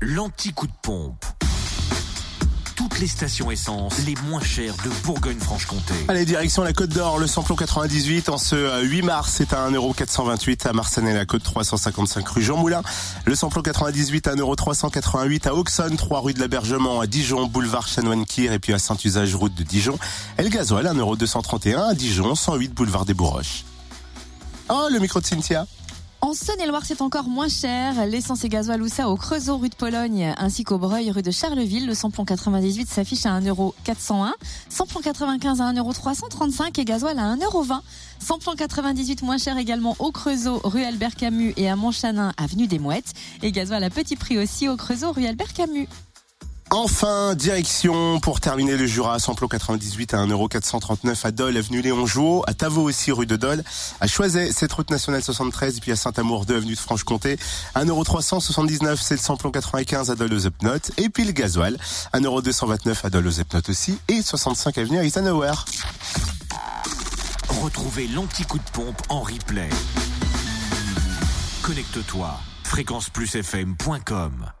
l'anti-coup de pompe. Toutes les stations essence les moins chères de Bourgogne-Franche-Comté. Allez, direction la Côte d'Or, le samplon 98 en ce 8 euh, mars, c'est à 1,428€ à Marseille la Côte 355 rue Jean Moulin. Le samplon 98 à 1,388€ à Auxonne, 3 rue de l'Abergement à Dijon, boulevard Chanoine-Kir et puis à Saint-Usage route de Dijon. Et le gasoil 1,231€ à Dijon, 108 boulevard des Bourroches. Oh, le micro de Cynthia. En Saône-et-Loire, c'est encore moins cher. L'essence et gasoil ça au Creusot rue de Pologne ainsi qu'au Breuil rue de Charleville. Le samplon 98 s'affiche à 1,401€. Samplon 95 à 1,335€ et gasoil à 1,20€. Samplon 98 moins cher également au Creusot rue Albert Camus et à Montchanin avenue des Mouettes. Et gasoil à petit prix aussi au Creusot rue Albert Camus. Enfin, direction pour terminer le Jura, samplon 98 à 1,439€ à Dole, avenue Léon Jouot, à Tavaux aussi, rue de Dole, à Choiset, cette route nationale 73, et puis à Saint-Amour 2, avenue de Franche-Comté, 1,379€, c'est le samplon 95 à Dole aux Epnotes, et puis le gasoil, 1,229€ à Dole aux Epnotes aussi, et 65 avenue Eisenhower. Retrouvez l'anti-coup de pompe en replay. Connecte-toi, fréquenceplusfm.com